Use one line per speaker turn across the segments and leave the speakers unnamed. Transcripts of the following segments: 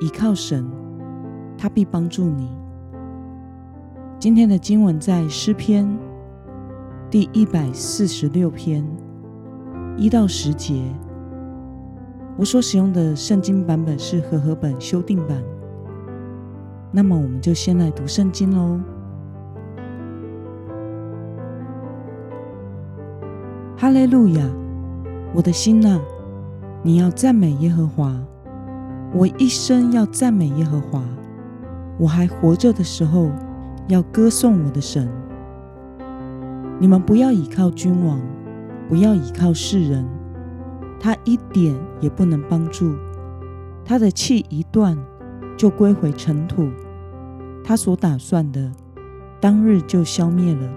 倚靠神，他必帮助你。今天的经文在诗篇第一百四十六篇一到十节。我所使用的圣经版本是和合本修订版。那么，我们就先来读圣经喽。哈利路亚！我的心呐，你要赞美耶和华。我一生要赞美耶和华，我还活着的时候要歌颂我的神。你们不要倚靠君王，不要倚靠世人，他一点也不能帮助。他的气一断，就归回尘土；他所打算的，当日就消灭了。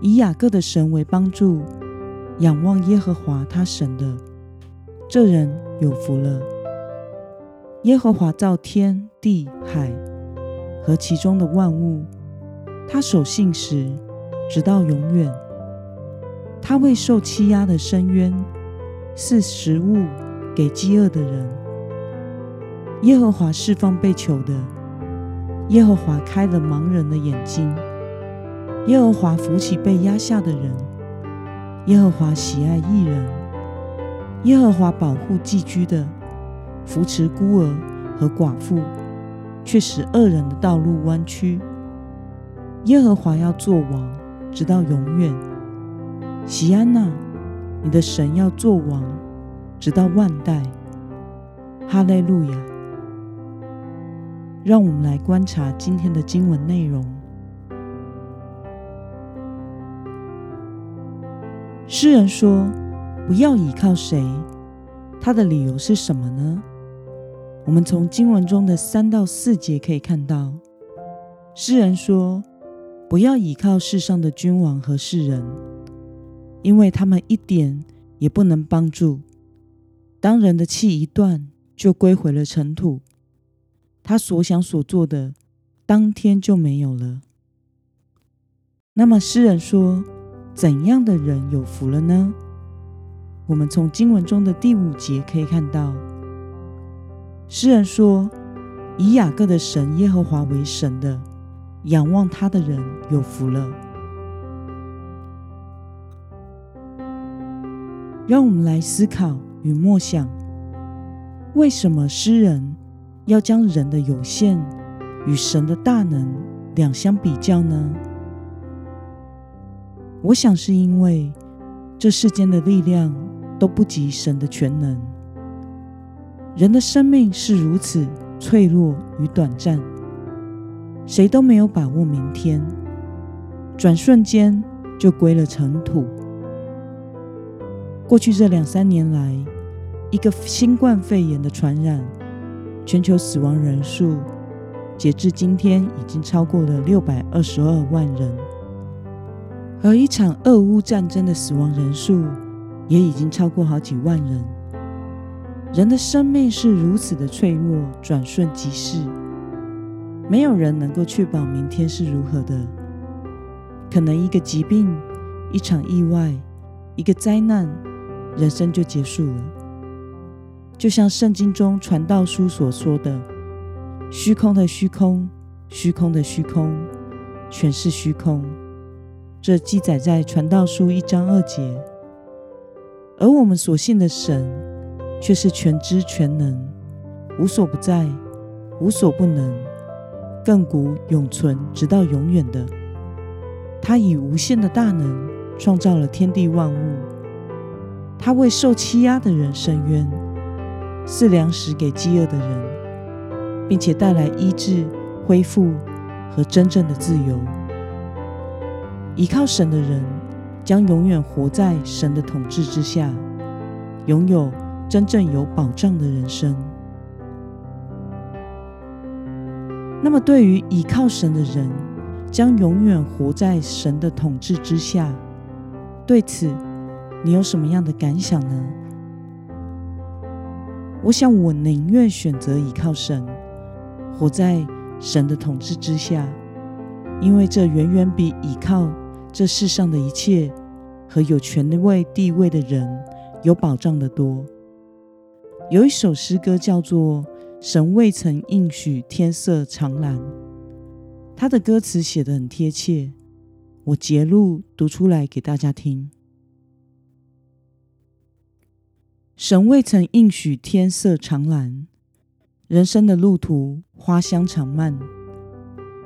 以雅各的神为帮助，仰望耶和华他神的，这人有福了。耶和华造天地海和其中的万物，他守信实，直到永远。他为受欺压的深渊，赐食物给饥饿的人。耶和华释放被囚的，耶和华开了盲人的眼睛，耶和华扶起被压下的人，耶和华喜爱艺人，耶和华保护寄居的。扶持孤儿和寡妇，却使恶人的道路弯曲。耶和华要做王，直到永远。喜安娜，你的神要做王，直到万代。哈利路亚！让我们来观察今天的经文内容。诗人说：“不要倚靠谁？”他的理由是什么呢？我们从经文中的三到四节可以看到，诗人说：“不要倚靠世上的君王和世人，因为他们一点也不能帮助。当人的气一断，就归回了尘土，他所想所做的，当天就没有了。”那么，诗人说：“怎样的人有福了呢？”我们从经文中的第五节可以看到。诗人说：“以雅各的神耶和华为神的，仰望他的人有福了。”让我们来思考与默想：为什么诗人要将人的有限与神的大能两相比较呢？我想是因为这世间的力量都不及神的全能。人的生命是如此脆弱与短暂，谁都没有把握明天，转瞬间就归了尘土。过去这两三年来，一个新冠肺炎的传染，全球死亡人数截至今天已经超过了六百二十二万人，而一场俄乌战争的死亡人数也已经超过好几万人。人的生命是如此的脆弱，转瞬即逝，没有人能够确保明天是如何的。可能一个疾病、一场意外、一个灾难，人生就结束了。就像圣经中传道书所说的：“虚空的虚空，虚空的虚空，全是虚空。”这记载在传道书一章二节。而我们所信的神。却是全知全能、无所不在、无所不能、亘古永存、直到永远的。他以无限的大能创造了天地万物。他为受欺压的人伸冤，赐粮食给饥饿的人，并且带来医治、恢复和真正的自由。依靠神的人将永远活在神的统治之下，拥有。真正有保障的人生。那么，对于倚靠神的人，将永远活在神的统治之下。对此，你有什么样的感想呢？我想，我宁愿选择倚靠神，活在神的统治之下，因为这远远比倚靠这世上的一切和有权位地位的人有保障的多。有一首诗歌叫做《神未曾应许天色常蓝》，它的歌词写得很贴切，我截录读出来给大家听。神未曾应许天色常蓝，人生的路途花香长漫。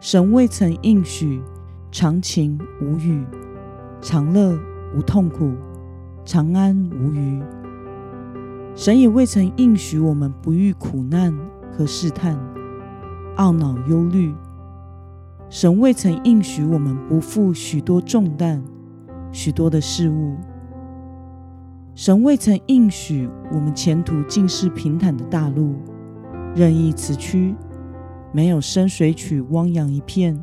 神未曾应许长情无语，长乐无痛苦，长安无虞。神也未曾应许我们不遇苦难和试探，懊恼忧虑。神未曾应许我们不负许多重担，许多的事物。神未曾应许我们前途尽是平坦的大路，任意崎岖，没有深水曲汪洋一片，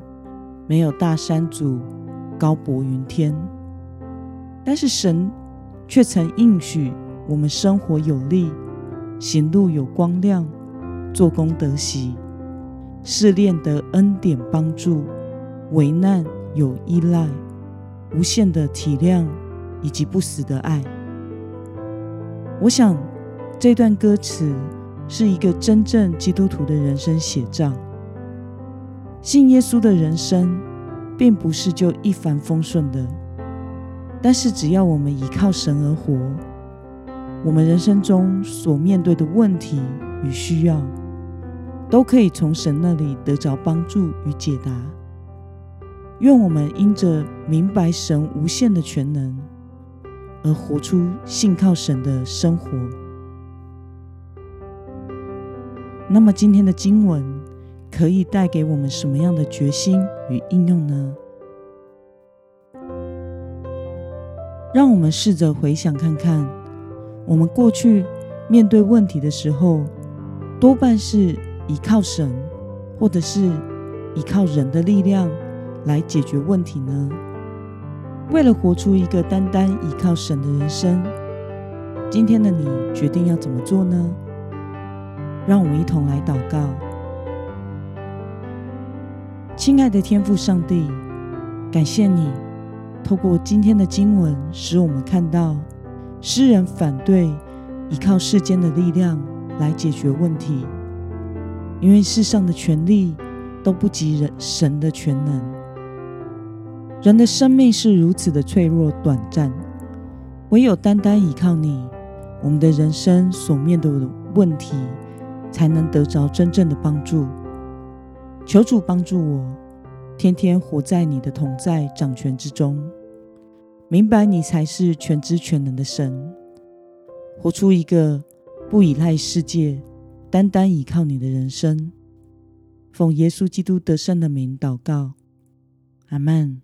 没有大山阻高博云天。但是神却曾应许我们生活有力，行路有光亮，做工得喜，试炼得恩典帮助，危难有依赖，无限的体谅以及不死的爱。我想，这段歌词是一个真正基督徒的人生写照。信耶稣的人生，并不是就一帆风顺的。但是，只要我们依靠神而活，我们人生中所面对的问题与需要，都可以从神那里得着帮助与解答。愿我们因着明白神无限的全能。而活出信靠神的生活。那么，今天的经文可以带给我们什么样的决心与应用呢？让我们试着回想看看，我们过去面对问题的时候，多半是依靠神，或者是依靠人的力量来解决问题呢？为了活出一个单单依靠神的人生，今天的你决定要怎么做呢？让我们一同来祷告。亲爱的天父上帝，感谢你透过今天的经文，使我们看到诗人反对依靠世间的力量来解决问题，因为世上的权力都不及人神的全能。人的生命是如此的脆弱短暂，唯有单单依靠你，我们的人生所面对的问题，才能得着真正的帮助。求主帮助我，天天活在你的同在掌权之中，明白你才是全知全能的神，活出一个不依赖世界、单单依靠你的人生。奉耶稣基督得胜的名祷告，阿门。